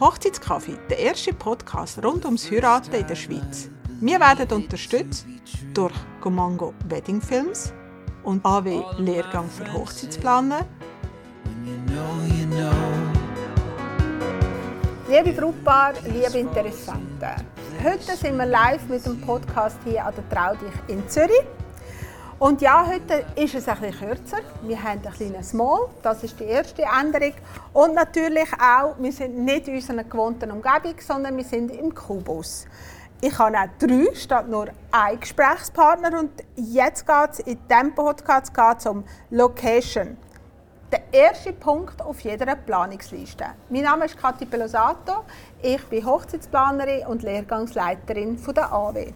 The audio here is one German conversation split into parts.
Hochzeitskaffee, der erste Podcast rund ums Heiraten in der Schweiz. Wir werden unterstützt durch Gomango Wedding Films und AW Lehrgang für Hochzeitsplaner, When you know, you know. Liebe Brautpaar, liebe Interessenten. Heute sind wir live mit dem Podcast hier an der Traudich in Zürich. Und ja, heute ist es bisschen kürzer. Wir haben ein kleines Small, das ist die erste Änderung. Und natürlich auch, wir sind nicht in unserer gewohnten Umgebung, sondern wir sind im Kubus. Ich habe auch drei statt nur einen Gesprächspartner und jetzt geht es in diesem Podcast um Location. Der erste Punkt auf jeder Planungsliste. Mein Name ist Kathi Pelosato. Ich bin Hochzeitsplanerin und Lehrgangsleiterin der AW.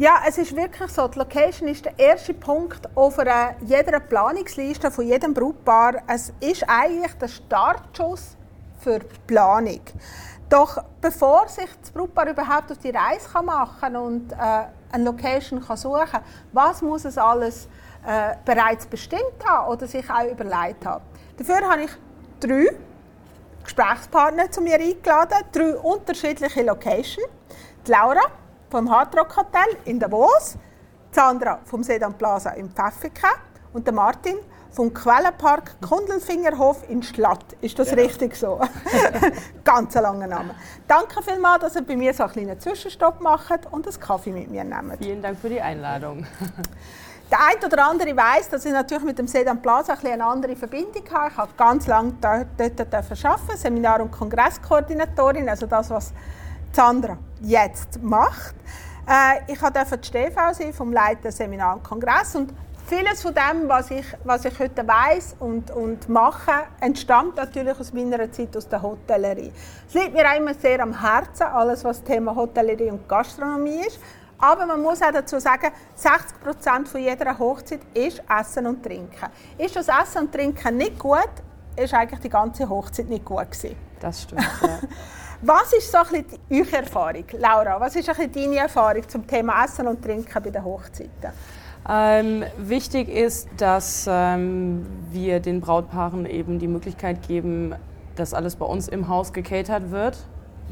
Ja, es ist wirklich so. Die Location ist der erste Punkt auf einer, jeder Planungsliste von jedem Brautpaar. Es ist eigentlich der Startschuss für die Planung. Doch bevor sich das Brautpaar überhaupt auf die Reise kann machen und äh, eine Location kann suchen kann, was muss es alles äh, bereits bestimmt haben oder sich auch überlegt haben? Dafür habe ich drei Gesprächspartner zu mir eingeladen, drei unterschiedliche Locations. Die Laura vom Hard Rock Hotel in Davos, Sandra vom Sedan Plaza in Pfäffiken und der Martin vom Quellenpark Kundelfingerhof in Schlatt. Ist das richtig so? Ganz ein langer Name. Danke vielmals, dass ihr bei mir so einen kleinen Zwischenstopp macht und einen Kaffee mit mir nehmt. Vielen Dank für die Einladung. Der eine oder andere weiß, dass ich natürlich mit dem Sedan Plaza ein eine andere Verbindung habe. Ich habe ganz lange dort, dort arbeiten, Seminar- und Kongresskoordinatorin, also das, was Sandra jetzt macht. Äh, ich durfte die Stefau sein vom Leiter Seminar und Kongress und vieles von dem, was ich, was ich heute weiß und, und mache, entstammt natürlich aus meiner Zeit aus der Hotellerie. Es liegt mir auch immer sehr am Herzen, alles was Thema Hotellerie und Gastronomie ist. Aber man muss auch dazu sagen, 60 Prozent von jeder Hochzeit ist Essen und Trinken. Ist das Essen und Trinken nicht gut, ist eigentlich die ganze Hochzeit nicht gut gewesen. Das stimmt. Ja. Was ist so ein eure Erfahrung, Laura? Was ist ein deine Erfahrung zum Thema Essen und Trinken bei den Hochzeiten? Ähm, wichtig ist, dass ähm, wir den Brautpaaren eben die Möglichkeit geben, dass alles bei uns im Haus gecatert wird.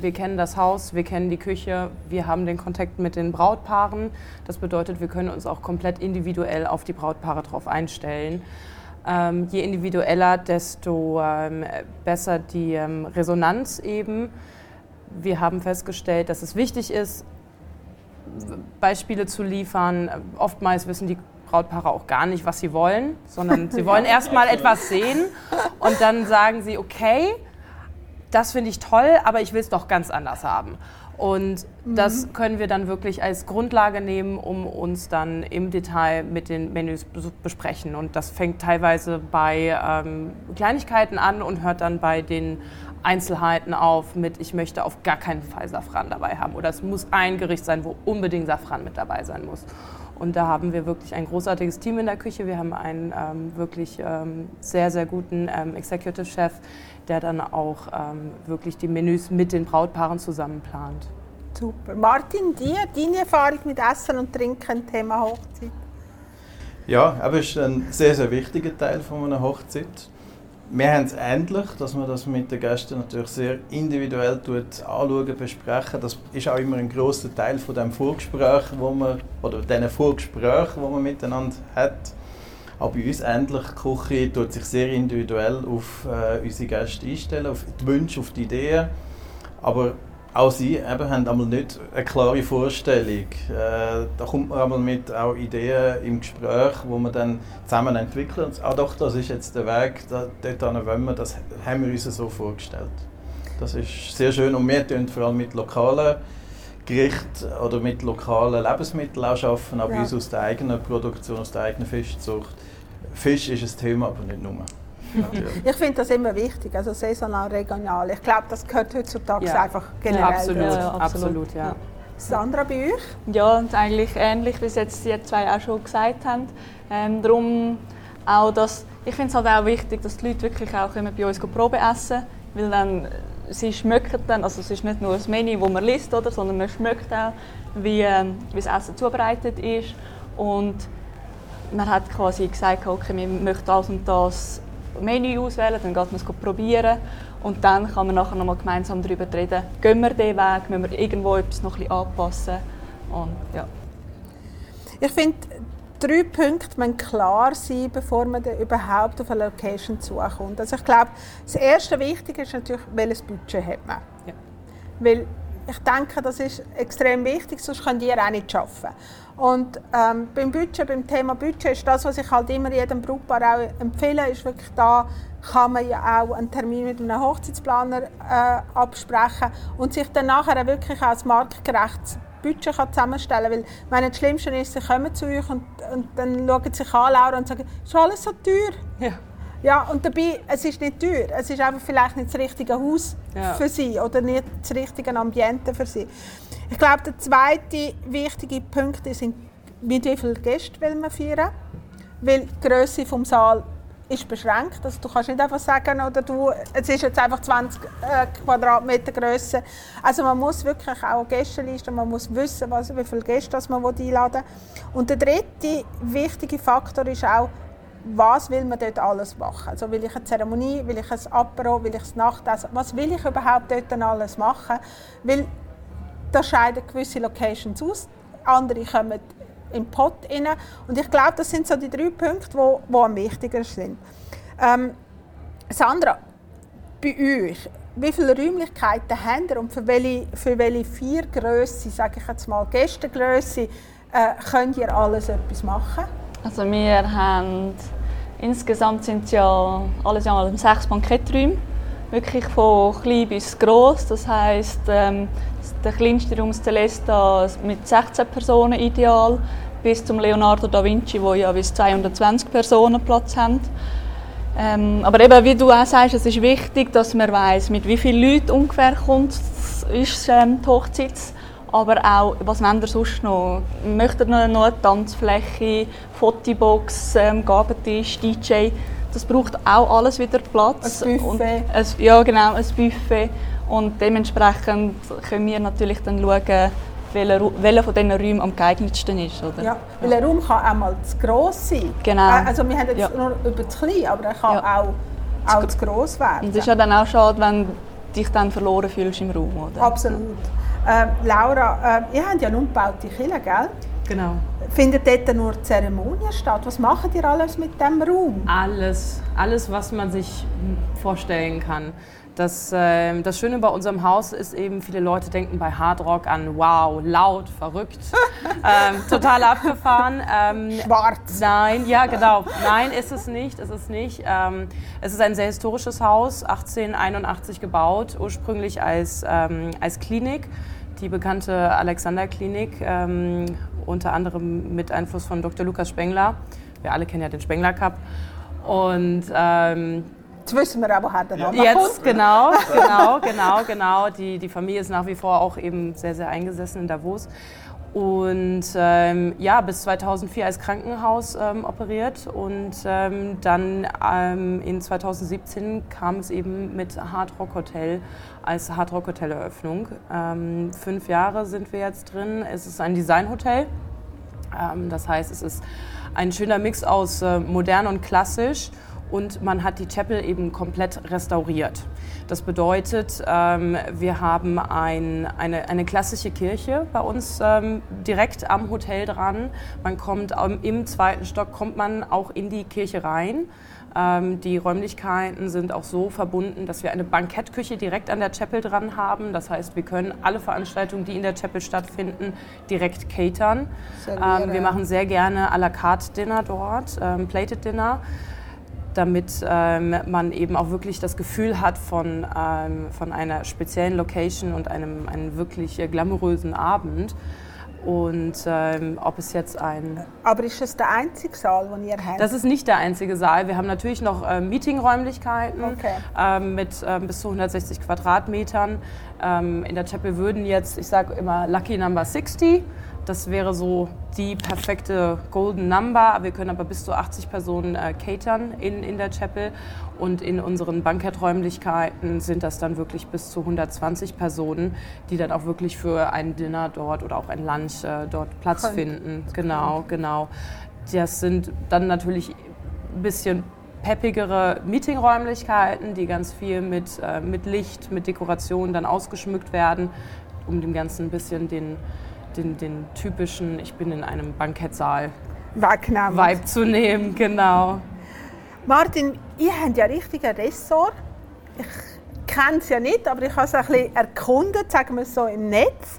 Wir kennen das Haus, wir kennen die Küche, wir haben den Kontakt mit den Brautpaaren. Das bedeutet, wir können uns auch komplett individuell auf die Brautpaare drauf einstellen. Ähm, je individueller, desto ähm, besser die ähm, Resonanz eben. Wir haben festgestellt, dass es wichtig ist, Beispiele zu liefern. Oftmals wissen die Brautpaare auch gar nicht, was sie wollen, sondern sie wollen erst mal etwas sehen und dann sagen sie, okay, das finde ich toll, aber ich will es doch ganz anders haben. Und das können wir dann wirklich als Grundlage nehmen, um uns dann im Detail mit den Menüs bes- besprechen. Und das fängt teilweise bei ähm, Kleinigkeiten an und hört dann bei den Einzelheiten auf mit, ich möchte auf gar keinen Fall Safran dabei haben. Oder es muss ein Gericht sein, wo unbedingt Safran mit dabei sein muss. Und da haben wir wirklich ein großartiges Team in der Küche. Wir haben einen ähm, wirklich ähm, sehr, sehr guten ähm, Executive Chef, der dann auch ähm, wirklich die Menüs mit den Brautpaaren zusammen plant. Super. Martin, dir, deine Erfahrung mit Essen und Trinken, Thema Hochzeit? Ja, aber es ist ein sehr, sehr wichtiger Teil von einer Hochzeit. Wir haben es ähnlich, dass man das mit den Gästen natürlich sehr individuell tut, anschauen, besprechen. Das ist auch immer ein großer Teil von dem Vorgespräch, wo man, oder diesen Vorgesprächen, wo man miteinander hat. Auch bei uns ähnlich, die Küche tut sich sehr individuell auf äh, unsere Gäste einstellen, auf die Wünsche, auf die Ideen. Aber auch sie eben haben einmal nicht eine klare Vorstellung. Äh, da kommt man einmal mit auch Ideen im Gespräch, wo man dann zusammen entwickelt. Und, ah doch, das ist jetzt der Weg, da, dort wollen wir, das haben wir uns so vorgestellt. Das ist sehr schön und wir tun vor allem mit lokalen Gerichten oder mit lokalen Lebensmitteln auch arbeiten, aber Ja. uns aus der eigenen Produktion, aus der eigenen Fischzucht. Fisch ist ein Thema, aber nicht nur. Ich finde das immer wichtig, also saisonal, regional. Ich glaube, das gehört heutzutage Ja. einfach generell absolut, dazu. Ja, absolut, absolut, ja. ja. Sandra, bei euch? Ja, und eigentlich ähnlich, wie es jetzt die zwei auch schon gesagt haben. Ähm, darum auch, dass, ich finde es halt auch wichtig, dass die Leute wirklich auch kommen bei uns Probe essen weil dann äh, sie schmecken dann, also es ist nicht nur das Menü, das man liest, oder, sondern man schmeckt auch, wie, ähm, wie das Essen zubereitet ist und man hat quasi gesagt, okay, wir möchten das und das Menü auswählen, dann geht man es probieren und dann kann man nachher nochmal gemeinsam darüber reden, gehen wir diesen Weg, müssen wir irgendwo etwas noch ein bisschen anpassen und ja. Ich finde, drei Punkte müssen klar sein, bevor man überhaupt auf eine Location zukommt. Also ich glaube, das erste Wichtige ist natürlich, welches Budget hat man. Ja. Weil ich denke, das ist extrem wichtig, sonst könnt ihr auch nicht arbeiten. Und ähm, beim Budget, beim Thema Budget ist das, was ich halt immer jedem Brautpaar auch empfehle, ist wirklich da kann man ja auch einen Termin mit einem Hochzeitsplaner äh, absprechen und sich dann nachher wirklich auch ein marktgerechtes Budget kann zusammenstellen. Weil wenn das Schlimmste ist, sie kommen zu euch und, und dann schauen sie sich an, Laura, und sagen, ist alles so teuer? Ja. Ja, und dabei, es ist nicht teuer. Es ist einfach vielleicht nicht das richtige Haus Ja. für sie oder nicht das richtige Ambiente für sie. Ich glaube, der zweite wichtige Punkt ist, mit wie vielen Gästen will man feiern. Weil die Grösse des Saal ist beschränkt. Also du kannst nicht einfach sagen, oder du, es ist jetzt einfach 20 äh, Quadratmeter grösser. Also man muss wirklich auch eine Gästeliste, man muss wissen, was, wie viele Gäste das man einladen will. Und der dritte wichtige Faktor ist auch, was will man dort alles machen? Also will ich eine Zeremonie, will ich ein Apero, will ich ein Nachtessen? Was will ich überhaupt dort alles machen? Weil da scheiden gewisse Locations aus, andere kommen in den Pot rein. Und ich glaube, das sind so die drei Punkte, die, die am wichtigsten sind. Ähm, Sandra, bei euch, wie viele Räumlichkeiten habt ihr und für welche, für welche vier Grössen, sage ich jetzt mal, Gästengrösse, äh, könnt ihr alles etwas machen? Also wir haben insgesamt sind es ja alles in allem sechs Banketträume, wirklich von klein bis groß. Das heißt, ähm, der kleinste Raum Celesta mit 16 Personen ideal, bis zum Leonardo da Vinci, wo ja bis 220 Personen Platz haben. Ähm, aber eben, wie du auch sagst, es ist wichtig, dass man weiß, mit wie vielen Leuten ungefähr kommt ist ähm, die Hochzeit. Aber auch, was wollt ihr sonst noch? Möchtet ihr noch eine Tanzfläche, Fotobox, ähm, Gabentisch, DJ? Das braucht auch alles wieder Platz. Ein Buffet. Ein, ja, genau, ein Buffet. Und dementsprechend können wir natürlich dann schauen, welcher, welcher von diesen Räumen am geeignetsten ist. Oder? Ja, weil ein Raum kann auch mal zu gross sein. Genau. Äh, Also wir haben jetzt Ja. nur über zu klein, aber er kann Ja. auch, auch zu gross werden. Und es ist ja dann auch schade, wenn du dich dann verloren fühlst im Raum. Oder? Absolut. Ähm, Laura, äh, ihr habt ja eine umgebaute Kirche, gell? Genau. Findet dort nur die Zeremonie statt? Was macht ihr alles mit diesem Raum? Alles, alles, was man sich vorstellen kann. Das, ähm, das Schöne bei unserem Haus ist eben, viele Leute denken bei Hard Rock an wow, laut, verrückt, ähm, total abgefahren. Ähm, Schwarz. Nein, ja genau. Nein, ist es nicht. Ist es nicht. Ähm, es ist ein sehr historisches Haus, 1881 gebaut, ursprünglich als, ähm, als Klinik, die bekannte Alexander-Klinik, ähm, unter anderem mit Einfluss von Dr. Lukas Spengler. Wir alle kennen ja den Spengler Cup. Und ähm, Jetzt wissen wir aber, der Name Jetzt, genau, genau, genau, genau. Die, die Familie ist nach wie vor auch eben sehr, sehr eingesessen in Davos. Und ähm, ja, bis 2004 als Krankenhaus ähm, operiert und ähm, dann ähm, in 2017 kam es eben mit Hard Rock Hotel als Hard Rock Hotel Eröffnung. Ähm, fünf Jahre sind wir jetzt drin. Es ist ein Designhotel. Ähm, das heißt, es ist ein schöner Mix aus äh, modern und klassisch und man hat die Chapel eben komplett restauriert. Das bedeutet, ähm, wir haben ein, eine, eine klassische Kirche bei uns ähm, direkt am Hotel dran. Man kommt ähm, im zweiten Stock kommt man auch in die Kirche rein. Ähm, die Räumlichkeiten sind auch so verbunden, dass wir eine Bankettküche direkt an der Chapel dran haben. Das heißt, wir können alle Veranstaltungen, die in der Chapel stattfinden, direkt catern. Ähm, wir machen sehr gerne à la carte Dinner dort, ähm, Plated Dinner, damit ähm, man eben auch wirklich das Gefühl hat von, ähm, von einer speziellen Location und einem, einem wirklich äh, glamourösen Abend. Und ähm, ob es jetzt ein Aber ist das der einzige Saal, den ihr habt? das ist nicht der einzige Saal. Wir haben natürlich noch äh, Meetingräumlichkeiten Okay. ähm, mit ähm, bis zu 160 Quadratmetern. Ähm, in der Chapel würden jetzt, ich sage immer Lucky Number 60. Das wäre so die perfekte Golden Number. Wir können aber bis zu 80 Personen äh, catern in, in der Chapel. Und in unseren Banketträumlichkeiten sind das dann wirklich bis zu 120 Personen, die dann auch wirklich für ein Dinner dort oder auch ein Lunch äh, dort Platz Könnt. finden. Genau, genau. das sind dann natürlich ein bisschen peppigere Meetingräumlichkeiten, die ganz viel mit, äh, mit Licht, mit Dekoration dann ausgeschmückt werden, um dem Ganzen ein bisschen den, den, den typischen, ich bin in einem Bankettsaal Wegnehmen. Vibe zu nehmen, genau. Martin, ihr habt ja richtig ein Ressort. Ich kenne es ja nicht, aber ich habe es ein bisschen erkundet, sagen wir es so, im Netz.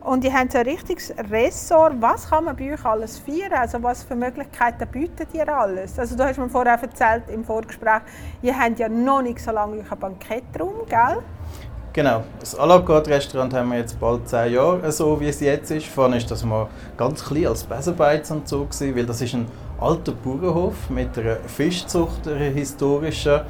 Und ihr habt ein richtiges Ressort. Was kann man bei euch alles feiern? Also was für Möglichkeiten bietet ihr alles? Also du hast mir vorher erzählt im Vorgespräch, ihr habt ja noch nicht so lange euren Bankettraum, gell? Genau. Das à la carte Restaurant haben wir jetzt bald zehn Jahre, so wie es jetzt ist. Vorhin ist das mal ganz klein als Besenbeiz und so gewesen, weil das ist ein alter Bauernhof mit einer Fischzucht, einer historischen.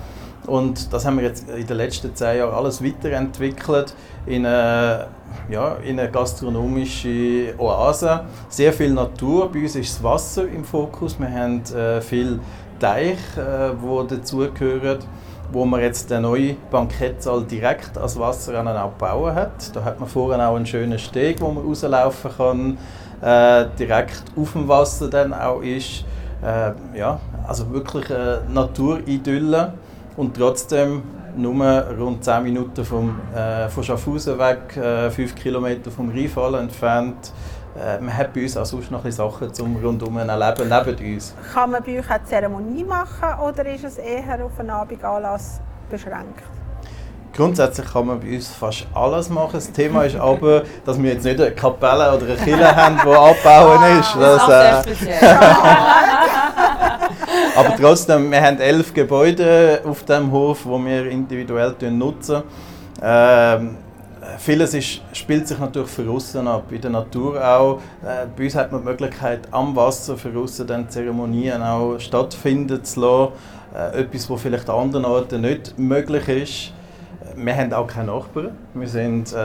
Und das haben wir jetzt in den letzten zehn Jahren alles weiterentwickelt in eine, ja, in eine gastronomische Oase. Sehr viel Natur. Bei uns ist das Wasser im Fokus. Wir haben äh, viel Teich, äh, die dazugehören wo man jetzt den neuen Bankettsaal direkt als Wasser gebaut hat. Da hat man vorne auch einen schönen Steg, wo man rauslaufen kann, äh, direkt auf dem Wasser dann auch ist. Äh, ja, also wirklich eine Naturidylle und trotzdem nur rund 10 Minuten vom, äh, von Schaffhausen weg, äh, 5 Kilometer vom Rheinfall entfernt. Äh, man hat bei uns auch sonst noch ein Sachen zum rundum erleben neben uns. Kann man bei euch eine Zeremonie machen oder ist es eher auf einen Abendanlass beschränkt? Grundsätzlich kann man bei uns fast alles machen. Das Thema ist aber, dass wir jetzt nicht eine Kapelle oder eine Kille haben, die abbauen ist. Das, Auch sehr äh, aber trotzdem, wir haben elf Gebäude auf dem Hof, die wir individuell nutzen. Ähm, vieles ist, spielt sich natürlich für außen ab, in der Natur auch. Äh, bei uns hat man die Möglichkeit, am Wasser für außen dann Zeremonien auch stattfinden zu lassen. Äh, etwas, was vielleicht an anderen Orten nicht möglich ist. Wir haben auch keine Nachbarn. Wir sind äh,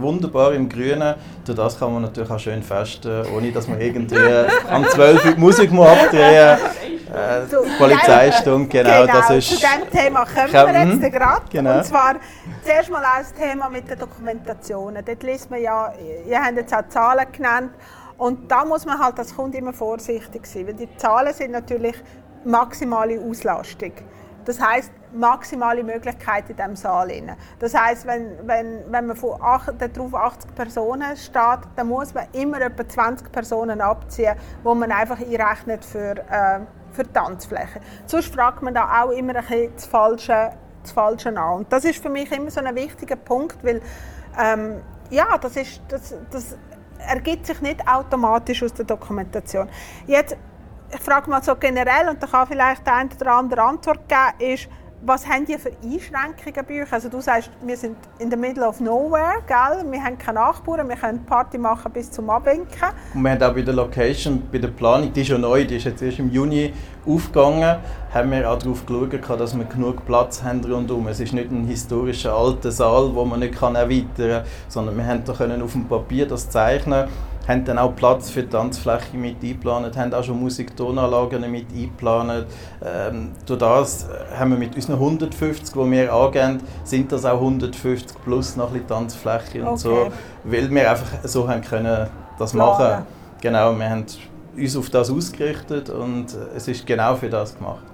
wunderbar im Grünen. Durch das kann man natürlich auch schön festen, ohne dass man irgendwie am 12 Uhr die Musik muss abdrehen äh, So, Polizeistunde, genau, das ist... zu diesem Thema kommen wir jetzt gerade. genau. Und zwar zuerst mal als Thema mit den Dokumentationen. Dort liest man ja, ihr habt jetzt auch Zahlen genannt. Und da muss man halt als Kunde immer vorsichtig sein, weil die Zahlen sind natürlich maximale Auslastung. Das heißt maximale Möglichkeit in diesem Saal. Rein. Das heißt, wenn, wenn, wenn man von acht, darauf 80 Personen steht, dann muss man immer etwa 20 Personen abziehen, wo man einfach einrechnet für, äh, für die Tanzfläche. Sonst fragt man da auch immer ein bisschen das Falsche, das Falsche an. Und das ist für mich immer so ein wichtiger Punkt, weil ähm, ja, das, ist, das, das ergibt sich nicht automatisch aus der Dokumentation. Jetzt, ich frage mal so generell, und da kann vielleicht der eine oder andere Antwort geben, ist, was haben die für Einschränkungen bei euch? Also du sagst, wir sind in the middle of nowhere, gell? wir haben keine Nachbarn, wir können Party machen bis zum Abwinken. Und wir haben auch bei der Location, bei der Planung, die ist ja neu, die ist jetzt erst im Juni aufgegangen, haben wir auch darauf geschaut, dass wir genug Platz haben rundum. Es ist nicht ein historischer alter Saal, wo man nicht erweitern kann, sondern wir haben da können auf dem Papier das zeichnen haben dann auch Platz für die Tanzfläche mit eingeplant, haben auch schon Musiktonanlagen mit eingeplant. Ähm, durch das haben wir mit unseren 150, die wir angeben, sind das auch 150 plus noch ein Tanzfläche und Okay. so, weil wir einfach so haben können das machen. Genau, wir haben uns auf das ausgerichtet und es ist genau für das gemacht.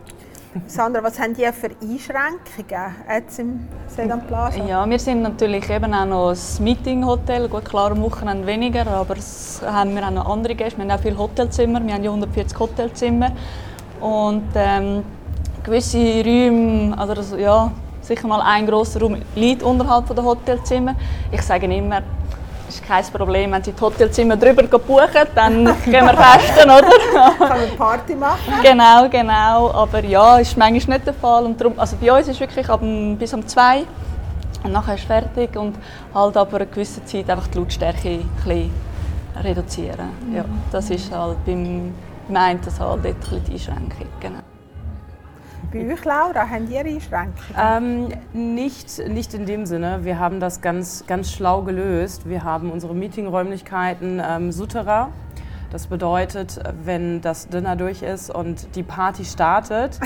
Sandra, was haben die für Einschränkungen jetzt im Sedan Plaza? Ja, wir sind natürlich eben auch noch ein Meeting-Hotel. Gut, klar, am Wochenende weniger, aber es haben wir auch noch andere Gäste. Wir haben auch viele Hotelzimmer. Wir haben ja 140 Hotelzimmer. Und ähm, gewisse Räume, also das, ja, sicher mal ein grosser Raum liegt unterhalb der Hotelzimmer. Ich sage immer, ist kein Problem, wenn Sie die Hotelzimmer drüber buchen, dann gehen wir festen, oder? Kann man Party machen? Genau, genau. Aber ja, ist manchmal nicht der Fall. Und darum, also bei uns ist wirklich ab, bis um zwei und nachher ist fertig und halt aber eine gewisse Zeit einfach die Lautstärke ein bisschen reduzieren. Ja, das ist halt beim, einen Saal dort ein bisschen die Einschränkung. Genau. Bei euch, Laura, haben die Einschränkungen? Ähm, nicht, nicht in dem Sinne. Wir haben das ganz, ganz schlau gelöst. Wir haben unsere Meetingräumlichkeiten ähm, Souterrain. Das bedeutet, wenn das Dinner durch ist und die Party startet,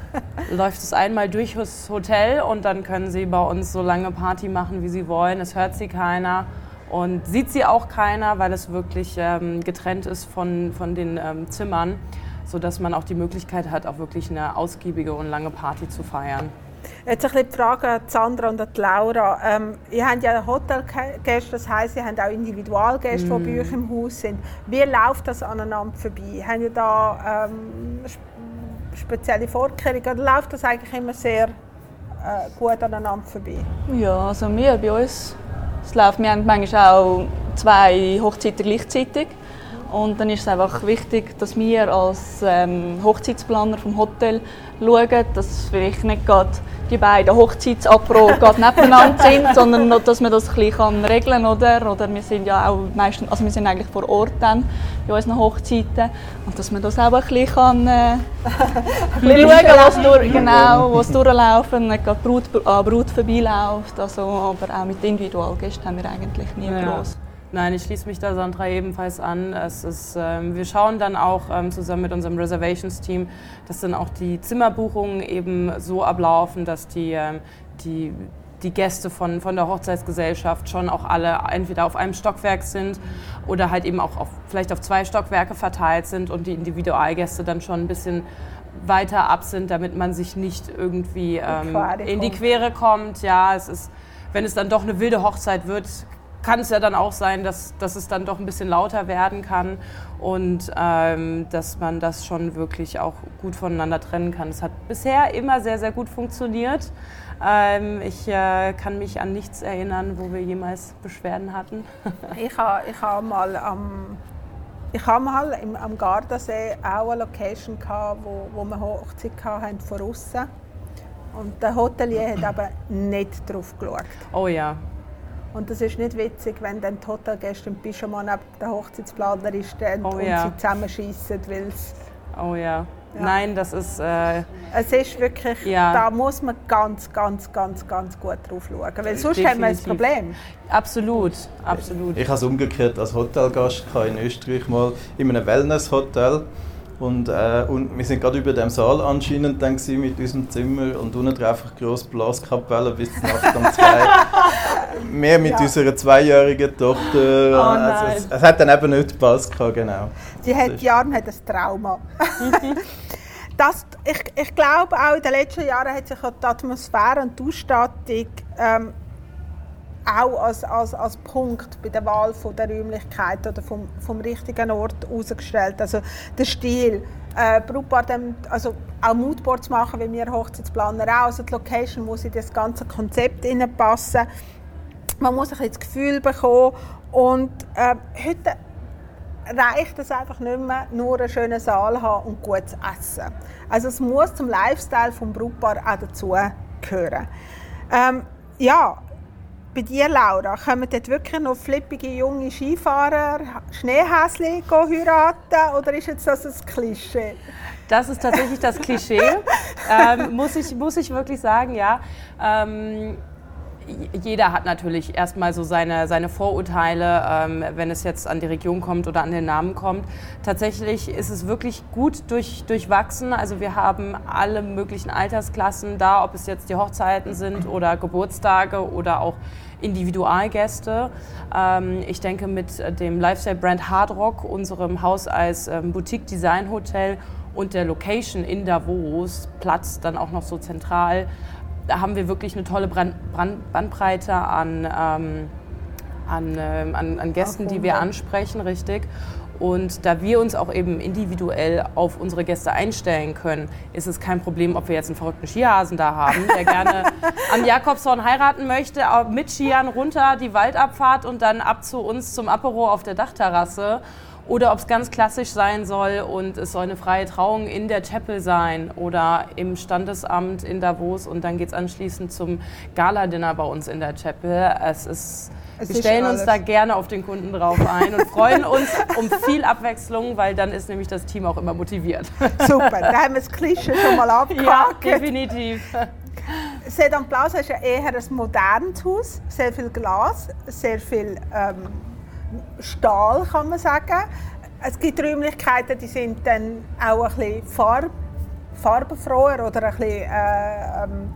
läuft es einmal durch das Hotel und dann können Sie bei uns so lange Party machen, wie Sie wollen. Es hört Sie keiner. Und sieht sie auch keiner, weil es wirklich ähm, getrennt ist von, von den ähm, Zimmern, sodass man auch die Möglichkeit hat, auch wirklich eine ausgiebige und lange Party zu feiern. Jetzt ein bisschen die Frage an Sandra und an Laura. Ähm, ihr habt ja Hotelgäste, das heisst, ihr habt auch Individualgäste, mm. die bei euch im Haus sind. Wie läuft das aneinander vorbei? Haben ihr da ähm, spezielle Vorkehrungen oder läuft das eigentlich immer sehr äh, gut aneinander vorbei? Ja, also wir bei uns, es läuft, wir haben manchmal auch zwei Hochzeiten gleichzeitig. Und dann ist es einfach wichtig, dass wir als ähm, Hochzeitsplaner vom Hotel schauen, dass vielleicht nicht gerade die beiden Hochzeitsapro nebeneinander sind, sondern dass man das ein bisschen regeln kann. Oder? oder wir sind ja auch meistens, also wir sind eigentlich vor Ort dann bei unseren Hochzeiten und dass man das auch ein bisschen kann, äh, schauen was durch, genau, was durchlaufen, nicht gerade Brut an Brut vorbeiläuft. Also, aber auch mit Individualgästen haben wir eigentlich nie ja. groß. Nein, ich schließe mich da Sandra ebenfalls an. Es ist, ähm, wir schauen dann auch ähm, zusammen mit unserem Reservations-Team, dass dann auch die Zimmerbuchungen eben so ablaufen, dass die, ähm, die, die Gäste von, von der Hochzeitsgesellschaft schon auch alle entweder auf einem Stockwerk sind oder halt eben auch auf, vielleicht auf zwei Stockwerke verteilt sind und die Individualgäste dann schon ein bisschen weiter ab sind, damit man sich nicht irgendwie ähm, in die Quere kommt. Ja, es ist, wenn es dann doch eine wilde Hochzeit wird, kann es ja dann auch sein, dass, dass es dann doch ein bisschen lauter werden kann und ähm, dass man das schon wirklich auch gut voneinander trennen kann. Es hat bisher immer sehr, sehr gut funktioniert. Ähm, ich äh, kann mich an nichts erinnern, wo wir jemals Beschwerden hatten. ich habe ich ha mal am ich habe mal im, am Gardasee auch eine Location gehabt, wo, wo wir Hochzeit hatten von außen. Und der Hotelier hat aber nicht drauf geschaut. Oh ja, und das ist nicht witzig, wenn dann die Hotelgäste im Pyjama neben der Hochzeitsplaner stehen oh, und ja. sie zusammenschießen, weil Oh ja. Ja. Nein, das ist. Äh, es ist wirklich, ja. da muss man ganz, ganz, ganz, ganz gut drauf schauen, weil sonst Definitiv. haben wir ein Problem. Absolut, absolut. Ich, ich habe es umgekehrt als Hotelgast in Österreich mal in einem Wellnesshotel und, äh, und wir sind gerade über dem Saal anscheinend dann mit unserem Zimmer und unten drauf eine grosse Blaskapelle bis Nacht um zwei. Mehr mit ja. unserer zweijährigen Tochter. Oh also es, es, hat dann eben nicht gepasst, genau. Die, hat, die Arme hat ein Trauma. das, ich, ich glaube, auch in den letzten Jahren hat sich die Atmosphäre und die Ausstattung ähm, auch als, als, als Punkt bei der Wahl von der Räumlichkeit oder vom, vom richtigen Ort herausgestellt. Also der Stil, äh, Brautpaar also auch Moodboards machen, wie wir Hochzeitsplaner auch. Also die Location muss in das ganze Konzept passen. Man muss ein bisschen das Gefühl bekommen und äh, heute reicht es einfach nicht mehr, nur einen schönen Saal haben und gutes Essen. Also es muss zum Lifestyle vom Brautpaar auch dazu gehören. Ähm, ja, bei dir, Laura, kommen dort wirklich noch flippige junge Skifahrer, Schneehäsli heiraten oder ist jetzt das ein Klischee? Das ist tatsächlich das Klischee, ähm, muss, ich, muss ich wirklich sagen, ja. Ähm, jeder hat natürlich erstmal so seine, seine Vorurteile, ähm, wenn es jetzt an die Region kommt oder an den Namen kommt. Tatsächlich ist es wirklich gut durch, durchwachsen. Also wir haben alle möglichen Altersklassen da, ob es jetzt die Hochzeiten sind oder Geburtstage oder auch Individualgäste. Ähm, ich denke mit dem Lifestyle-Brand Hard Rock, unserem Haus als ähm, Boutique-Design-Hotel und der Location in Davos, Platz dann auch noch so zentral, da haben wir wirklich eine tolle Brand, Brand, Bandbreite an, ähm, an, äh, an, an, Gästen, die wir ansprechen, richtig. Und da wir uns auch eben individuell auf unsere Gäste einstellen können, ist es kein Problem, ob wir jetzt einen verrückten Skihasen da haben, der gerne am Jakobshorn heiraten möchte, mit Skiern runter die Waldabfahrt und dann ab zu uns zum Apero auf der Dachterrasse oder ob es ganz klassisch sein soll und es soll eine freie Trauung in der Chapel sein oder im Standesamt in Davos und dann geht es anschließend zum Gala-Dinner bei uns in der Chapel. Es ist, es wir stellen uns da gerne auf den Kunden drauf ein und freuen uns um viel Abwechslung, weil dann ist nämlich das Team auch immer motiviert. Super, da haben wir das Klischee schon mal abgehakt. Ja, definitiv. Sedan Plaza ist ja eher ein modernes Haus, sehr viel Glas, sehr viel ähm, Stahl, kann man sagen. Es gibt Räumlichkeiten, die sind dann auch ein bisschen farb, farbenfroher oder ein bisschen, äh, ähm,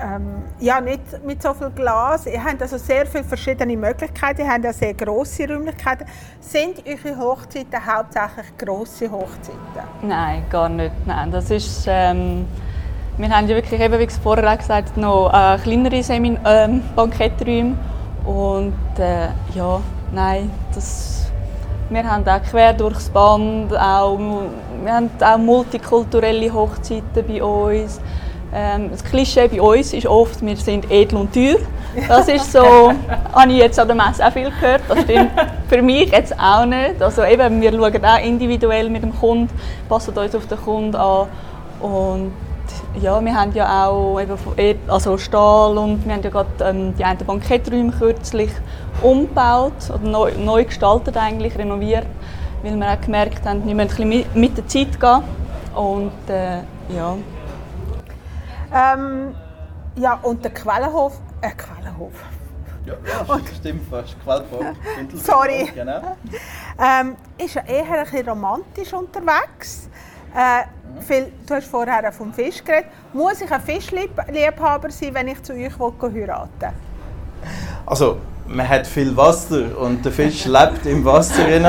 ähm, ja, nicht mit so viel Glas. Ihr habt also sehr viele verschiedene Möglichkeiten. Ihr habt ja sehr grosse Räumlichkeiten. Sind eure Hochzeiten hauptsächlich grosse Hochzeiten? Nein, gar nicht. Nein, das ist, ähm, wir haben ja wirklich, eben, wie vorher auch gesagt noch äh, kleinere Semin ähm, Banketträume. Und äh, ja, nein, das, wir haben auch quer durchs Band, auch, wir haben auch multikulturelle Hochzeiten bei uns. Ähm, das Klischee bei uns ist oft, wir sind edel und teuer. Das ist so, habe ich jetzt an der Messe auch viel gehört. Das stimmt für mich jetzt auch nicht. Also eben, wir schauen auch individuell mit dem Kunden, passen uns auf den Kunden an. Und ja, wir haben ja auch eben also Stahl und wir haben ja gerade ähm, die einen Banketträume kürzlich umgebaut oder neu, neu gestaltet eigentlich, renoviert, weil wir auch gemerkt haben, wir müssen ein bisschen mit der Zeit gehen. Und äh, ja, ähm, ja, und der Quellenhof, äh, Quellenhof. Ja, ja stimmt fast. Quellpark. Sorry. Genau. Ähm, ist ja eher ein bisschen romantisch unterwegs. Äh, mhm. viel, du hast vorher vom Fisch geredet. Muss ich ein Fischliebhaber sein, wenn ich zu euch heiraten will? Also, man hat viel Wasser und der Fisch lebt im Wasser. äh,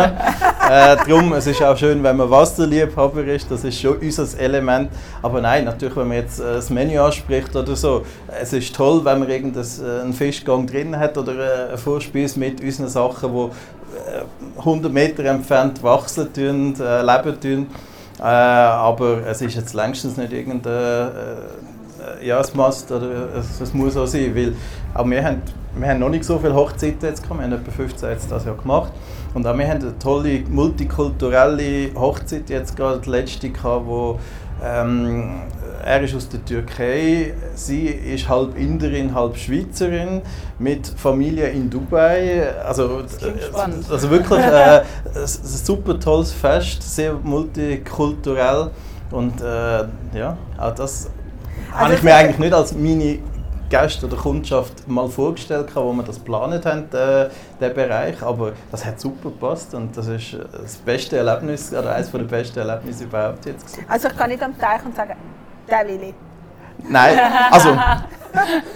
darum, es ist auch schön, wenn man Wasserliebhaber ist, das ist schon unser Element. Aber nein, natürlich, wenn man jetzt äh, das Menü anspricht oder so, es ist toll, wenn man irgendeinen äh, Fischgang drin hat oder äh, einen Vorspeis mit unseren Sachen, die 100 Meter entfernt wachsen tun, äh, leben tun. Äh, aber es ist jetzt längstens nicht irgendein äh, ja, es, must, oder es, es muss auch sein, weil auch wir haben wir haben noch nicht so viele Hochzeiten jetzt gehabt, wir haben etwa 15 jetzt das Jahr gemacht. Und auch wir haben eine tolle multikulturelle Hochzeit jetzt gerade, die letzte gehabt, wo ähm, er ist aus der Türkei, sie ist halb Inderin, halb Schweizerin, mit Familie in Dubai. Also, äh, also wirklich äh, ein super tolles Fest, sehr multikulturell. Und äh, ja, auch das also habe ich mir eigentlich nicht als meine Gäste oder Kundschaft mal vorgestellt, wo wir das geplant haben, äh, den Bereich. Aber das hat super gepasst und das ist das beste Erlebnis, oder eines der besten Erlebnisse überhaupt jetzt. Gewesen. Also ich kann nicht am Teich und sagen, der will ich. Nein, also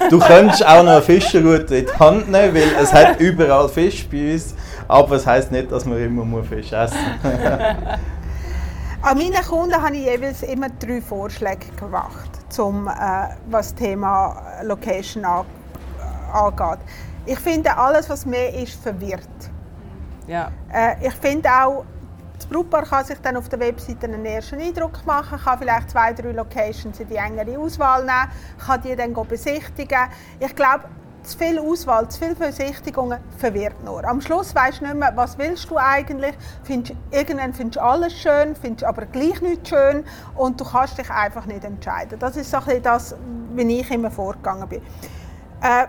du könntest auch noch eine Fischerroute in die Hand nehmen, weil es hat überall Fisch bei uns, aber es heisst nicht, dass man immer Fisch essen muss. An meinen Kunden habe ich jeweils immer drei Vorschläge gemacht zum, äh, was das Thema Location an, angeht. Ich finde, alles, was mehr ist, verwirrt. Ja. Äh, ich finde auch, das Brautpaar kann sich dann auf der Webseite einen ersten Eindruck machen, kann vielleicht zwei, drei Locations in die engere Auswahl nehmen, kann die dann besichtigen. Ich glaube, zu viel Auswahl, zu viele Besichtigungen verwirrt nur. Am Schluss weißt du nicht mehr, was willst du eigentlich. Findest, irgendwann findest du alles schön, findest aber gleich nicht schön und du kannst dich einfach nicht entscheiden. Das ist so ein das, wie ich immer vorgegangen bin. Äh,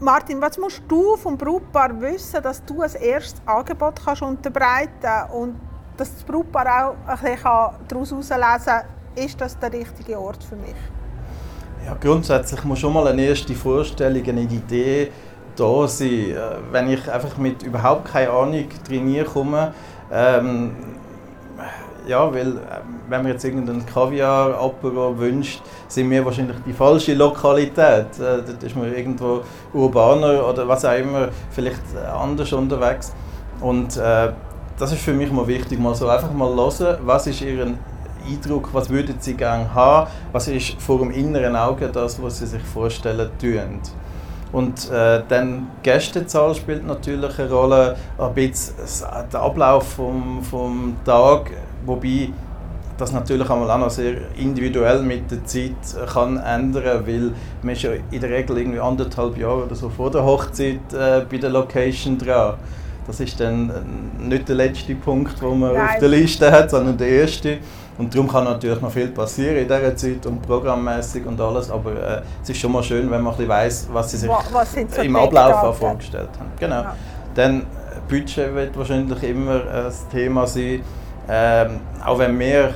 Martin, was musst du vom Brautpaar wissen, dass du als erstes Angebot kannst unterbreiten und dass das Brautpaar auch ein bisschen daraus herauslesen kann, ist das der richtige Ort für mich? Ja, grundsätzlich muss schon mal eine erste Vorstellung, eine Idee da sein. Äh, wenn ich einfach mit überhaupt keine Ahnung trainiere komme, ähm, ja, weil äh, wenn man jetzt irgendeinen Kaviar Apero wünscht, sind wir wahrscheinlich die falsche Lokalität. Äh, dort ist man irgendwo urbaner oder was auch immer, vielleicht anders unterwegs. Und äh, das ist für mich mal wichtig, mal so einfach mal hören, was ist Ihr Eindruck, was würden Sie gerne haben, was ist vor dem inneren Auge das, was Sie sich vorstellen tun. Und äh, dann Gästezahl spielt natürlich eine Rolle, ein bisschen der Ablauf vom, vom Tag, wobei das natürlich auch noch sehr individuell mit der Zeit kann ändern, weil man ist ja in der Regel irgendwie anderthalb Jahre oder so vor der Hochzeit äh, bei der Location dran. Das ist dann nicht der letzte Punkt, den man Nein. auf der Liste hat, sondern der erste. Und darum kann natürlich noch viel passieren in dieser Zeit und programmmäßig und alles, aber äh, es ist schon mal schön, wenn man ein weiß, was sie sich was so im Ablauf vorgestellt haben. Genau. Ja. Dann äh, Budget wird wahrscheinlich immer äh, das Thema sein, ähm, auch wenn wir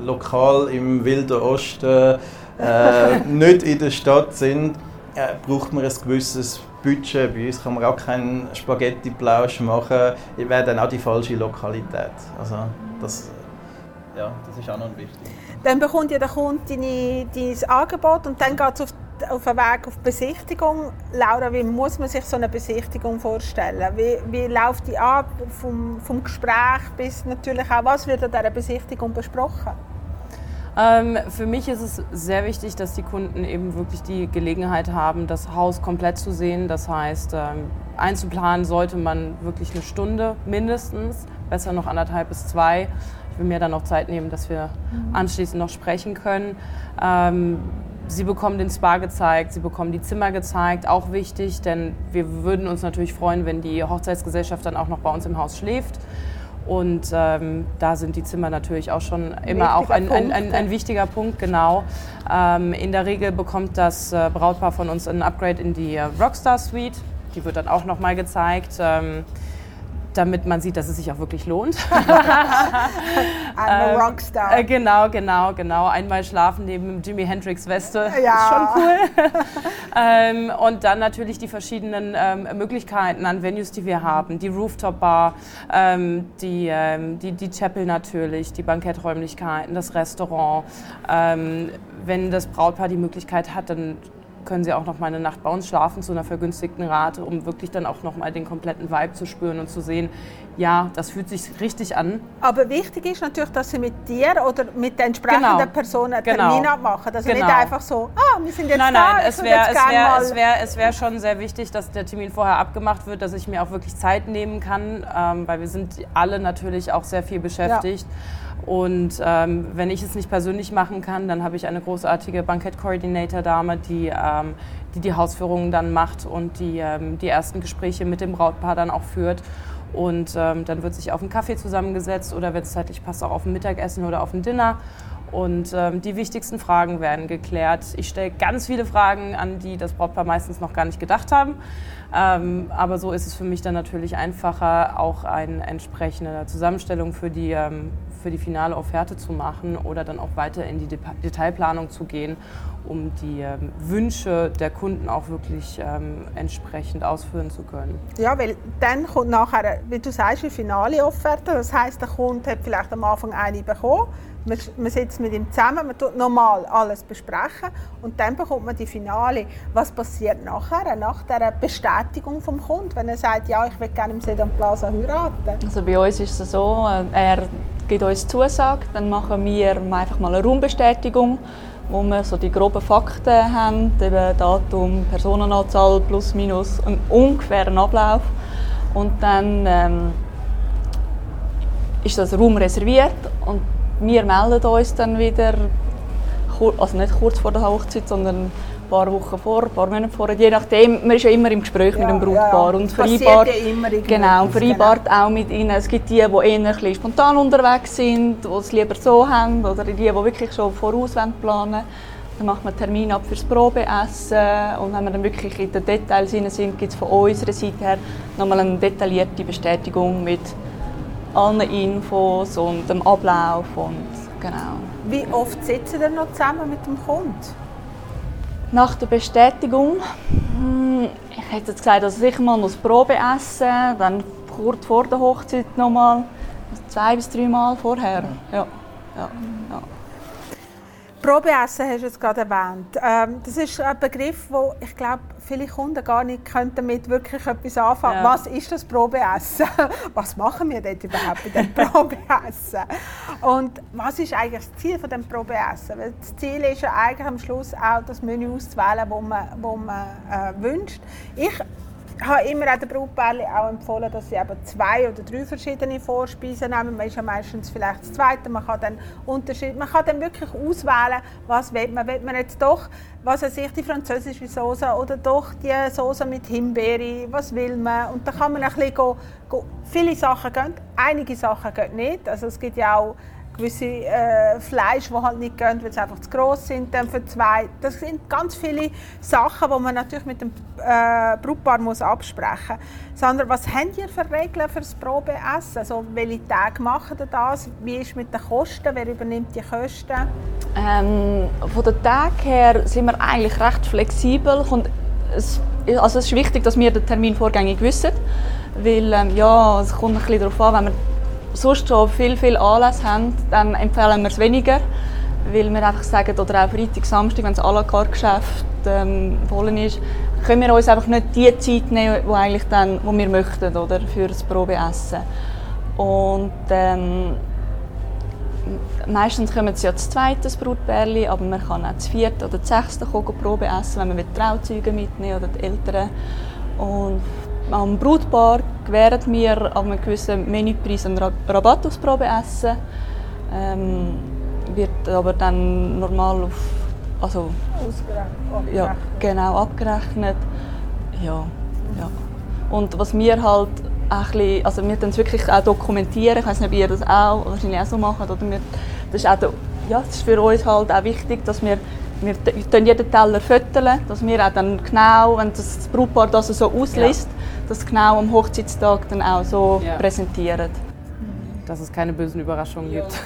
lokal im Wilden Osten äh, nicht in der Stadt sind, äh, braucht man ein gewisses Budget. Bei uns kann man auch keinen Spaghetti-Plausch machen. Wäre dann auch die falsche Lokalität. Also das ja, das ist auch noch wichtig. Dann bekommt ja der Kunde dein, dein Angebot und dann geht es auf auf den Weg auf die Besichtigung. Laura, wie muss man sich so eine Besichtigung vorstellen? Wie, wie läuft die ab vom, vom Gespräch bis natürlich auch, was wird an dieser Besichtigung besprochen? Ähm, für mich ist es sehr wichtig, dass die Kunden eben wirklich die Gelegenheit haben, das Haus komplett zu sehen. Das heißt, ähm, einzuplanen sollte man wirklich eine Stunde mindestens, besser noch anderthalb bis zwei. Ich will mir dann noch Zeit nehmen, dass wir mhm. anschließend noch sprechen können. Ähm, Sie bekommen den Spa gezeigt, sie bekommen die Zimmer gezeigt, auch wichtig, denn wir würden uns natürlich freuen, wenn die Hochzeitsgesellschaft dann auch noch bei uns im Haus schläft. Und ähm, da sind die Zimmer natürlich auch schon immer auch ein, ein, ein, ein, wichtiger Punkt, genau. Ähm, in der Regel bekommt das äh, Brautpaar von uns ein Upgrade in die äh, Rockstar Suite. Die wird dann auch nochmal gezeigt. Ähm, damit man sieht, dass es sich auch wirklich lohnt. I'm a Rockstar. Äh, genau, genau, genau. Einmal schlafen neben Jimi Hendrix Weste ja. ist schon cool. ähm, und dann natürlich die verschiedenen ähm, Möglichkeiten an Venues, die wir haben. Die Rooftop Bar, ähm, die, ähm, die, die Chapel natürlich, die Banketträumlichkeiten, das Restaurant. Ähm, wenn das Brautpaar die Möglichkeit hat, dann können sie auch noch mal eine Nacht bei uns schlafen zu einer vergünstigten Rate, um wirklich dann auch noch mal den kompletten Vibe zu spüren und zu sehen, ja, das fühlt sich richtig an. Aber wichtig ist natürlich, dass sie mit dir oder mit den entsprechenden genau. Personen einen Termin genau. abmachen. Also genau. nicht einfach so, ah, wir sind jetzt nein, da. Nein, es wäre es wär, es wär, es wär schon sehr wichtig, dass der Termin vorher abgemacht wird, dass ich mir auch wirklich Zeit nehmen kann, ähm, weil wir sind alle natürlich auch sehr viel beschäftigt. Ja. Und ähm, wenn ich es nicht persönlich machen kann, dann habe ich eine großartige Bankett-Coordinator-Dame, die, ähm, die die Hausführungen dann macht und die ähm, die ersten Gespräche mit dem Brautpaar dann auch führt. Und ähm, dann wird sich auf einen Kaffee zusammengesetzt oder wenn es zeitlich passt, auch auf ein Mittagessen oder auf ein Dinner. Und ähm, die wichtigsten Fragen werden geklärt. Ich stelle ganz viele Fragen, an die das Brautpaar meistens noch gar nicht gedacht haben. Ähm, aber so ist es für mich dann natürlich einfacher, auch eine entsprechende Zusammenstellung für die, ähm, für die finale Offerte zu machen oder dann auch weiter in die De Detailplanung zu gehen, um die ähm, Wünsche der Kunden auch wirklich ähm, entsprechend ausführen zu können. Ja, weil dann kommt nachher, wie du sagst, die finale Offerte. Das heißt, der Kunde hat vielleicht am Anfang eine bekommen man, man sitzt mit ihm zusammen, man tut normal alles besprechen und dann bekommt man die Finale. Was passiert nachher, nach der Bestätigung vom Kunden, wenn er sagt, ja, ich will gerne im Sedan Plaza heiraten? Also bei uns ist es so, äh, er gibt uns Zusage, dann machen wir einfach mal eine Raumbestätigung, wo wir so die groben Fakten haben, eben Datum, Personenanzahl plus minus, einen ungefähren Ablauf und dann ähm, ist das Raum reserviert und wir melden uns dann wieder, also nicht kurz vor der Hochzeit, sondern ein paar Wochen vor, ein paar Monate vor, je nachdem, man ist ja immer im Gespräch ja, mit dem Brautpaar ja, und vereinbart, ja immer genau, vereinbart genau. auch mit ihnen. Es gibt die, die eher ein spontan unterwegs sind, die es lieber so haben, oder die, die wirklich schon voraus planen dann macht man einen Termin ab fürs Probeessen und wenn wir dann wirklich in den Details sind, gibt es von unserer Seite her nochmal eine detaillierte Bestätigung mit allen Infos und dem Ablauf und genau. Wie oft sitzen ihr noch zusammen mit dem Kunden? Nach der Bestätigung, hm, ich hätte jetzt gesagt, also sicher mal noch das Probeessen, dann kurz vor der Hochzeit nochmal, zwei bis drei Mal vorher. Ja. Ja. Ja. Probeessen hast du jetzt gerade erwähnt. Ähm, das ist ein Begriff, wo ich glaube, viele Kunden gar nicht können damit wirklich etwas anfangen. Ja. Was ist das Probeessen? Was machen wir dort überhaupt bei dem Probeessen? Und was ist eigentlich das Ziel von dem Probeessen? Weil das Ziel ist ja eigentlich am Schluss auch das Menü auszuwählen, das man, wo man äh, wünscht. Ich habe immer auch den Brautpaaren auch empfohlen, dass sie eben zwei oder drei verschiedene Vorspeisen nehmen. Man ist ja meistens vielleicht das Zweite. Man kann dann Unterschied, man kann dann wirklich auswählen, was will man. Will man jetzt doch, was weiß ich, die französische Soße oder doch die Soße mit Himbeere, was will man? Und da kann man ein bisschen go. viele Sachen gehen, einige Sachen gehen nicht. Also es gibt ja auch gewisse äh, Fleisch, die halt nicht gehen, weil sie einfach zu groß sind, dann für zwei. Das sind ganz viele Sachen, die man natürlich mit dem äh, Brautpaar muss absprechen muss. Sandra, was habt ihr für Regeln für das Probeessen? Also, welche Tage machen ihr das? Wie ist es mit den Kosten? Wer übernimmt die Kosten? Ähm, von den Tagen her sind wir eigentlich recht flexibel. Und es, also es ist wichtig, dass wir den Termin vorgängig wissen, weil ähm, ja, es kommt ein bisschen darauf an, wenn wir sonst schon viel, viel Anlass haben, dann empfehlen wir es weniger. weil wir einfach sagen, oder auch Freitag, Samstag, wenn es à la carte Geschäft ähm, voll ist, können wir uns einfach nicht die Zeit nehmen, wo, eigentlich dann, wo wir möchten, oder, für das Probeessen. Und ähm, meistens kommen sie ja zu zweit, das Brutbärli, aber man kann auch zu viert oder zu sechsten Probe essen, wenn man die Trauzeuge mitnehmen oder die Eltern. Und am Brutpaar gewähren wir ab einem gewissen Menüpreis einen Rabatt aufs Probeessen. Ähm, wird aber dann normal auf also Ausgerechnet. ja, genau abgerechnet. Ja, ja. Und was wir halt auch bisschen, also wir es wirklich auch dokumentieren. Ich weiß nicht, ob ihr das auch wahrscheinlich auch so macht oder wir, das ist auch, ja, das ist für uns halt auch wichtig, dass wir wir tun jeden Teller fütteln, dass wir auch dann genau, wenn das Brautpaar das so ausliest, ja. Das genau am Hochzeitstag dann auch so ja. präsentieren. Dass es keine bösen Überraschungen gibt.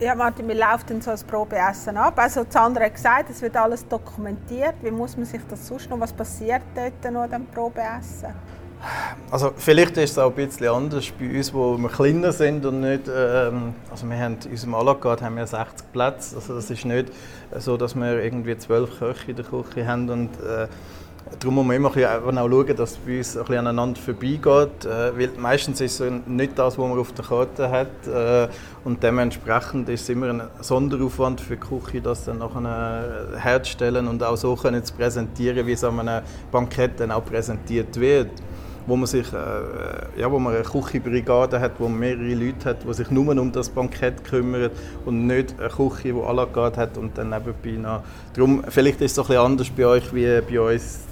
Ja, Martin, wir laufen dann so ein Probeessen ab. Also Sandra hat gesagt, es wird alles dokumentiert. Wie muss man sich das sonst noch, was passiert dort noch dem Probeessen? Also vielleicht ist es auch ein bisschen anders bei uns, wo wir kleiner sind und nicht, ähm, also wir haben in unserem Alagard haben wir 60 Plätze, also das ist nicht so, dass wir irgendwie zwölf Köche in der Küche haben und äh, Darum muss man immer auch schauen, dass es bei uns ein bisschen aneinander vorbeigeht. Äh, weil meistens ist es nicht das, was man auf der Karte hat. Äh, und dementsprechend ist es immer ein Sonderaufwand für die Küche, das dann nachher herzustellen und auch so können zu präsentieren, wie es an einem Bankett dann auch präsentiert wird wo man sich, äh, ja, wo man eine Küchenbrigade hat, wo man mehrere Leute hat, die sich nur um das Bankett kümmern und nicht eine Küche, die à la hat und dann nebenbei noch. Darum, vielleicht ist es ein bisschen anders bei euch wie bei uns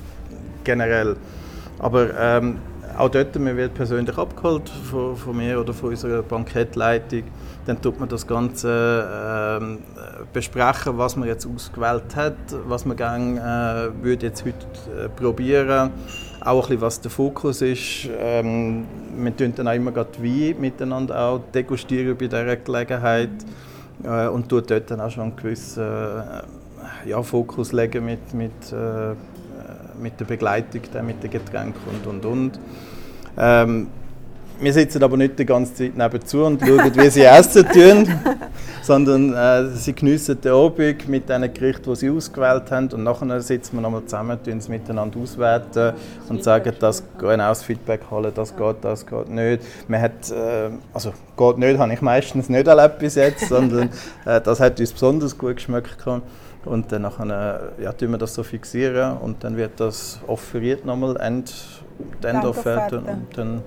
generell. Aber ähm, auch dort, man wird persönlich abgeholt von, von mir oder von unserer Bankettleitung. Dann tut man das Ganze ähm, besprechen, was man jetzt ausgewählt hat, was man gerne äh, würde jetzt heute äh, probieren auch ein bisschen, was der Fokus ist. Ähm, wir tun dann auch immer gerade Wein miteinander auch degustieren bei dieser Gelegenheit äh, und tut dort dann auch schon einen gewissen äh, ja, Fokus legen mit, mit, äh, mit der Begleitung, dann mit den Getränken und und und. Ähm, wir sitzen aber nicht die ganze Zeit nebenzu und schauen, wie sie essen tun, sondern äh, sie geniessen den Abend mit den Gerichten, die sie ausgewählt haben und nachher sitzen wir nochmal zusammen, tun es miteinander auswerten und sagen, das genau das Feedback holen, das geht, das geht nicht. Man hat, äh, also geht nicht, habe ich meistens nicht erlebt bis jetzt, sondern äh, das hat uns besonders gut geschmeckt. Und dann nachher, ja, tun wir das so fixieren und dann wird das offeriert nochmal, End, Endofferte und dann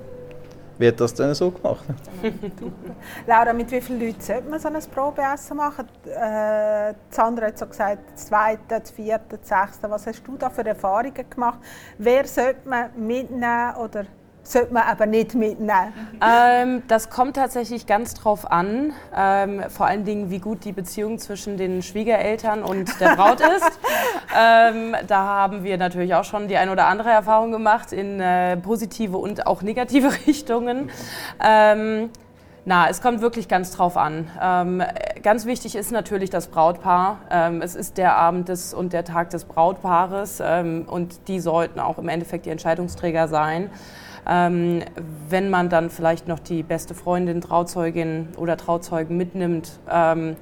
wird das dann so gemacht. Laura, mit wie vielen Leuten sollte man so ein Probeessen machen? Äh, Sandra hat so gesagt, das zweite, das vierte, das sechste. Was hast du da für Erfahrungen gemacht? Wer sollte man mitnehmen oder sollte man aber nicht mitnehmen? Ähm, das kommt tatsächlich ganz drauf an. Ähm, vor allen Dingen, wie gut die Beziehung zwischen den Schwiegereltern und der Braut ist. ähm, da haben wir natürlich auch schon die ein oder andere Erfahrung gemacht in äh, positive und auch negative Richtungen. Ähm, na, es kommt wirklich ganz drauf an. Ähm, ganz wichtig ist natürlich das Brautpaar. Ähm, es ist der Abend des und der Tag des Brautpaares ähm, und die sollten auch im Endeffekt die Entscheidungsträger sein. Ähm, wenn man dann vielleicht noch die beste Freundin, Trauzeugin oder Trauzeugen mitnimmt ähm,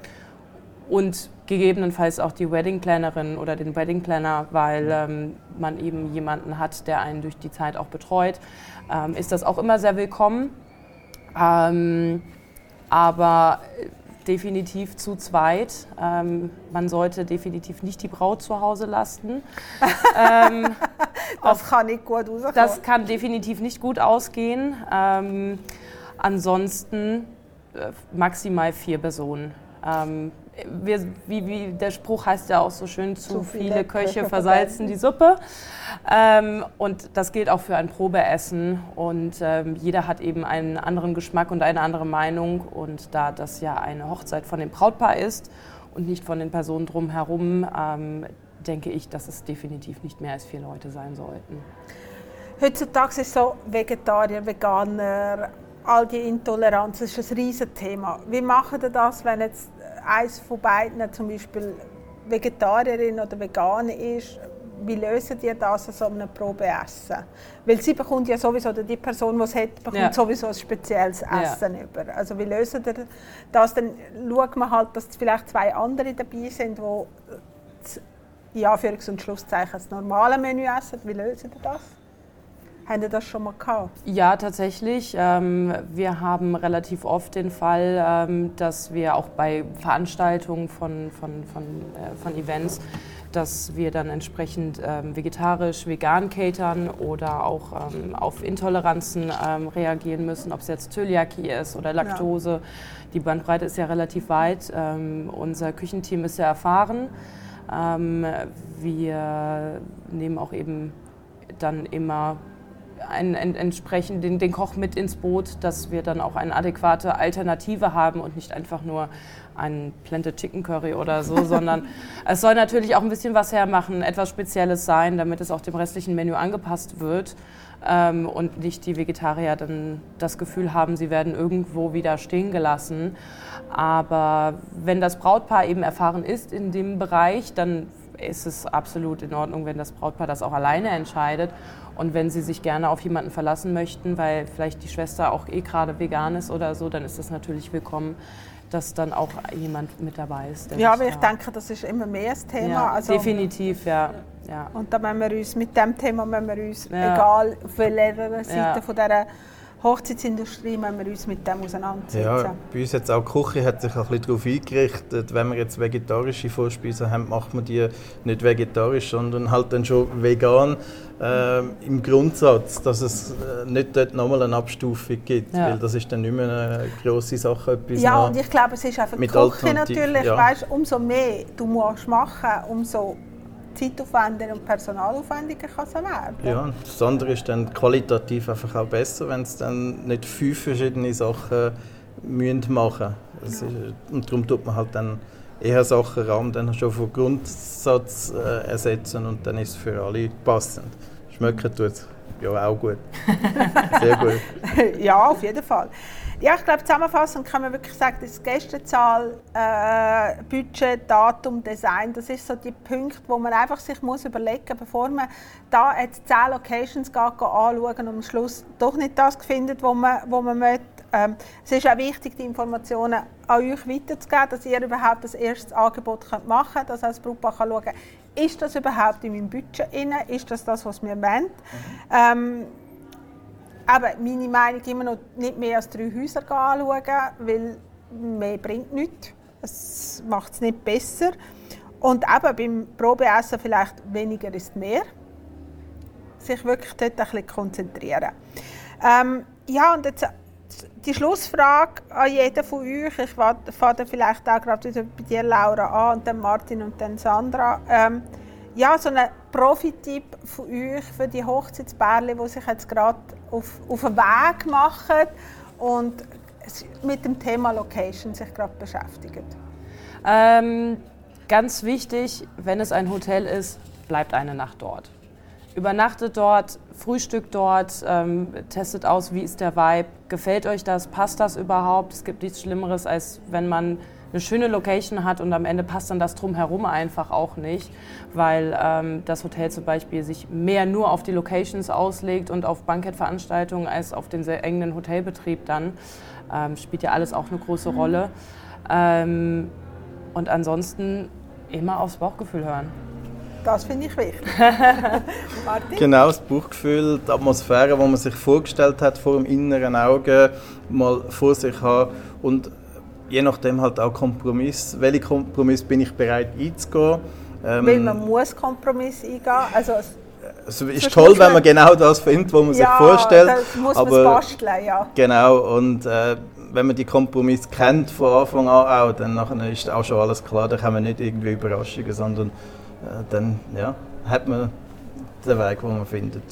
und gegebenenfalls auch die Weddingplanerin oder den Weddingplanner, weil ähm, man eben jemanden hat, der einen durch die Zeit auch betreut, ähm, ist das auch immer sehr willkommen. Ähm, aber definitiv zu zweit. Ähm, man sollte definitiv nicht die Braut zu Hause lassen. ähm, das kann nicht gut ausgehen. Das kann definitiv nicht gut ausgehen. Ähm, ansonsten äh, maximal vier Personen. Wir, wie, wie, der Spruch heißt ja auch so schön, zu, zu viele, viele, Köche versalzen die Suppe. Ähm, und das gilt auch für ein Probeessen. Und ähm, jeder hat eben einen anderen Geschmack und eine andere Meinung. Und da das ja eine Hochzeit von dem Brautpaar ist und nicht von den Personen drumherum, ähm, denke ich, dass es definitiv nicht mehr als vier Leute sein sollten. Heutzutage ist so, Vegetarier, Veganer, all die Intoleranz, das ist ein riesiges Thema. Wie machen Sie das, wenn jetzt eins von beiden zum Beispiel Vegetarierin oder Veganer ist? wie lösen ihr das an so einem Probeessen? Weil sie bekommt ja sowieso, oder die Person, die es hat, bekommt Ja. sowieso ein spezielles Ja. Essen über. Also wie lösen ihr das? Dann schaut man halt, dass vielleicht zwei andere dabei sind, die in Anführungs- und Schlusszeichen das normale Menü essen. Wie lösen ihr das? Haben ihr das schon mal gehabt? Ja, tatsächlich. Ähm, wir haben relativ oft den Fall, ähm, dass wir auch bei Veranstaltungen von, von, von, äh, von Events, dass wir dann entsprechend ähm, vegetarisch, vegan catern oder auch ähm, auf Intoleranzen ähm, reagieren müssen, ob es jetzt Zöliakie ist oder Laktose. Die Bandbreite ist ja relativ weit. Ähm, unser Küchenteam ist sehr erfahren. Wir nehmen auch eben dann immer ein, ein, entsprechend den, den Koch mit ins Boot, dass wir dann auch eine adäquate Alternative haben und nicht einfach nur ein Planted Chicken Curry oder so, sondern es soll natürlich auch ein bisschen was hermachen, etwas Spezielles sein, damit es auch dem restlichen Menü angepasst wird ähm, und nicht die Vegetarier dann das Gefühl haben, sie werden irgendwo wieder stehen gelassen. Aber wenn das Brautpaar eben erfahren ist in dem Bereich, dann ist es absolut in Ordnung, wenn das Brautpaar das auch alleine entscheidet. Und wenn sie sich gerne auf jemanden verlassen möchten, weil vielleicht die Schwester auch eh gerade vegan ist oder so, dann ist das natürlich willkommen, dass dann auch jemand mit dabei ist. Ja, aber ich da- denke, das ist immer mehr das Thema. ja, also, definitiv, ja. ja. Und da müssen wir uns mit dem Thema müssen wir uns, Ja. egal auf welcher Seite von dieser Hochzeitsindustrie, müssen wir uns mit dem auseinandersetzen. Ja, bei uns jetzt auch die Küche hat sich auch ein bisschen darauf eingerichtet, wenn wir jetzt vegetarische Vorspeisen haben, macht man die nicht vegetarisch, sondern halt dann schon vegan ähm, im Grundsatz, dass es äh, nicht dort nochmal eine Abstufung gibt, Ja. weil das ist dann nicht mehr eine grosse Sache, etwas Ja, und ich glaube, es ist einfach die mit Küche natürlich, ja. weißt, umso mehr du musst machen, umso zeitaufwendiger und personalaufwendiger kann es werden. Ja, das andere ist dann qualitativ einfach auch besser, wenn es dann nicht fünf verschiedene Sachen müssen machen müssen. Und darum tut man halt dann eher Sachen ran, dann schon von Grundsatz äh, ersetzen und dann ist es für alle passend. Schmecken tut es ja auch gut. Sehr gut. ja, auf jeden Fall. Ja, ich glaube, zusammenfassend kann man wirklich sagen, das Gästezahl, äh, Budget, Datum, Design, das ist so die Punkte, wo man einfach sich muss überlegen bevor man da jetzt zehn Locations geht, geht anschauen und am Schluss doch nicht das findet, wo man, wo man möchte. Ähm, es ist auch wichtig, die Informationen an euch weiterzugeben, dass ihr überhaupt das erste Angebot könnt machen könnt, dass als Brautpaar kann schauen ist das überhaupt in meinem Budget drin, ist das das, was wir wollen. Ähm, aber meine Meinung immer noch nicht mehr als drei Häuser anschauen, weil mehr bringt nichts. Es macht es nicht besser. Und eben beim Probeessen vielleicht weniger ist mehr. Sich wirklich dort ein bisschen konzentrieren. Ähm, ja, und jetzt die Schlussfrage an jeden von euch. Ich fange vielleicht auch gerade wieder bei dir, Laura, an, und dann Martin und dann Sandra. Ähm, ja, so ein Profi-Tipp von euch für die Hochzeitspärchen, die sich jetzt gerade auf, auf den Weg machen und mit dem Thema Location sich gerade beschäftigen. Ähm, ganz wichtig, wenn es ein Hotel ist, bleibt eine Nacht dort. Übernachtet dort, frühstückt dort, ähm, testet aus, wie ist der Vibe, gefällt euch das, passt das überhaupt? Es gibt nichts Schlimmeres, als wenn man eine schöne Location hat und am Ende passt dann das drumherum einfach auch nicht, weil ähm, das Hotel zum Beispiel sich mehr nur auf die Locations auslegt und auf Bankettveranstaltungen als auf den sehr engen Hotelbetrieb dann. Ähm, spielt ja alles auch eine große Rolle. Ähm, und ansonsten immer aufs Bauchgefühl hören. Das finde ich wichtig. Genau, das Bauchgefühl, die Atmosphäre, die man sich vorgestellt hat vor dem inneren Auge, mal vor sich haben und je nachdem halt auch Kompromiss. Welchen Kompromiss bin ich bereit einzugehen? Ähm, Weil man muss Kompromiss eingehen. Also, es- es ist toll, wenn man- genau das findet, was man sich ja, vorstellt. das muss man aber basteln, ja. Genau, und äh, wenn man die Kompromisse kennt von Anfang an auch, dann nachher ist auch schon alles klar, dann kann man nicht irgendwie Überraschungen, sondern äh, dann ja, hat man den Weg, den man findet.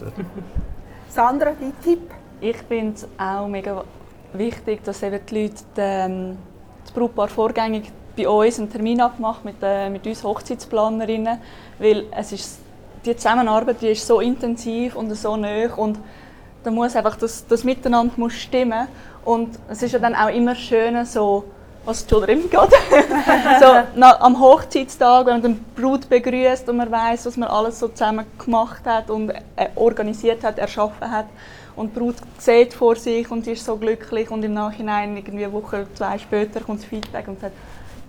Sandra, dein Tipp? Ich finde es auch mega wichtig, dass eben die Leute den, das Brautpaar vorgängig bei uns einen Termin abmacht mit, äh, mit uns Hochzeitsplanerinnen, weil es ist, die Zusammenarbeit die ist so intensiv und so nah und da muss einfach das, das Miteinander muss stimmen und es ist ja dann auch immer schön so was drin geht. so, na, am Hochzeitstag, wenn man den Brut begrüßt und man weiß, was man alles so zusammen gemacht hat und äh, organisiert hat, erschaffen hat. Und die Brut sieht vor sich und sie ist so glücklich und im Nachhinein, irgendwie eine Woche, zwei später, kommt das Feedback und sagt,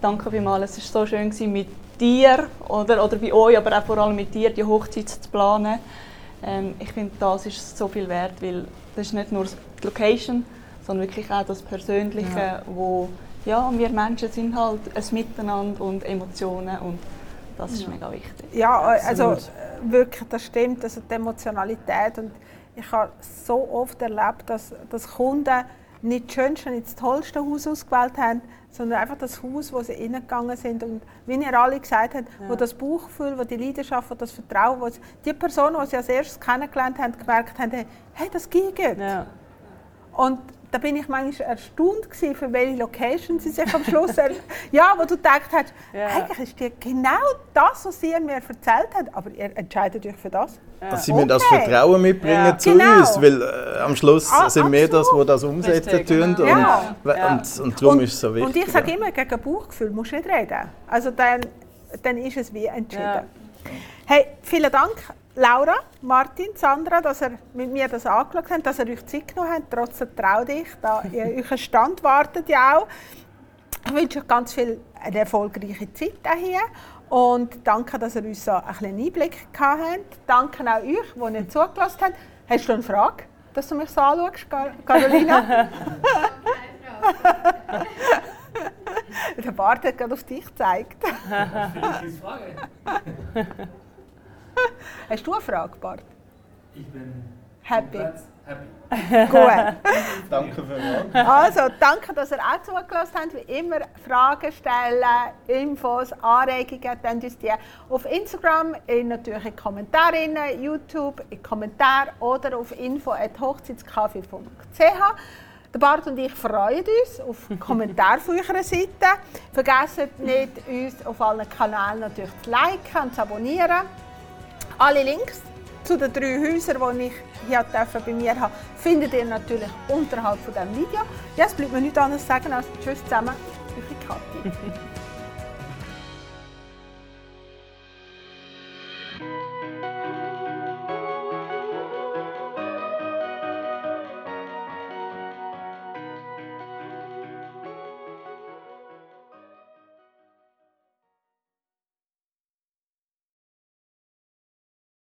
danke vielmals, es war so schön gewesen, mit dir oder, oder bei euch, aber auch vor allem mit dir, die Hochzeit zu planen. Ähm, ich finde, das ist so viel wert, weil das ist nicht nur die Location, sondern wirklich auch das Persönliche, ja. wo ja, wir Menschen sind halt ein Miteinander und Emotionen und das ist ja. mega wichtig. Ja, also Absolut. wirklich, das stimmt, also die Emotionalität und ich habe so oft erlebt, dass, dass Kunden nicht das schönste, nicht das tollste Haus ausgewählt haben, sondern einfach das Haus, wo sie reingegangen sind und wie ihr alle gesagt habt, ja. wo das Bauchgefühl, wo die Leidenschaft, wo das Vertrauen, wo die Personen, die sie als erstes kennengelernt haben, gemerkt haben, hey, das geht. Ja. Und da bin ich manchmal erstaunt gewesen, für welche Location sie sich am Schluss ja, wo du gedacht hast, ja. eigentlich ist dir genau das, was sie mir erzählt hat, aber ihr entscheidet euch für das. Ja. Dass sie okay. das Vertrauen mitbringen ja. zu genau. uns, weil äh, am Schluss ah, sind wir das, die das umsetzen Richtig, tun genau. und, ja. und, und, darum und, ist es so wichtig. Und ich sage immer, gegen Bauchgefühl musst du nicht reden. Also dann, dann ist es wie entschieden. Hey, vielen Dank Laura, Martin, Sandra, dass ihr mit mir das angeschaut habt, dass ihr euch Zeit genommen habt, trotz Trau dich. Da, euer Stand wartet ja auch. Ich wünsche euch ganz viel eine erfolgreiche Zeit hier und danke, dass ihr uns so einen kleinen Einblick gehabt habt. Danke auch euch, die nicht zugelassen habt. Hast du eine Frage, dass du mich so anschaust, Carolina? Der Bart hat gerade auf dich gezeigt. Frage. Hast du eine Frage, Bart? Ich bin happy. happy. Gut. danke für Also, danke, dass ihr auch zugelassen habt. Wie immer, Fragen stellen, Infos, Anregungen, dann uns die auf Instagram, in natürlich in Kommentaren, YouTube, in Kommentaren oder auf info.hochzeitskaffee.ch. Der Bart und ich freuen uns auf Kommentare von eurer Seite. Vergesst nicht, uns auf allen Kanälen natürlich zu liken und zu abonnieren. Alle Links zu den drei Häusern, die ich hier bei mir habe, findet ihr natürlich unterhalb von diesem Video. Es bleibt mir nichts anderes sagen als Tschüss zusammen, eure Kathi.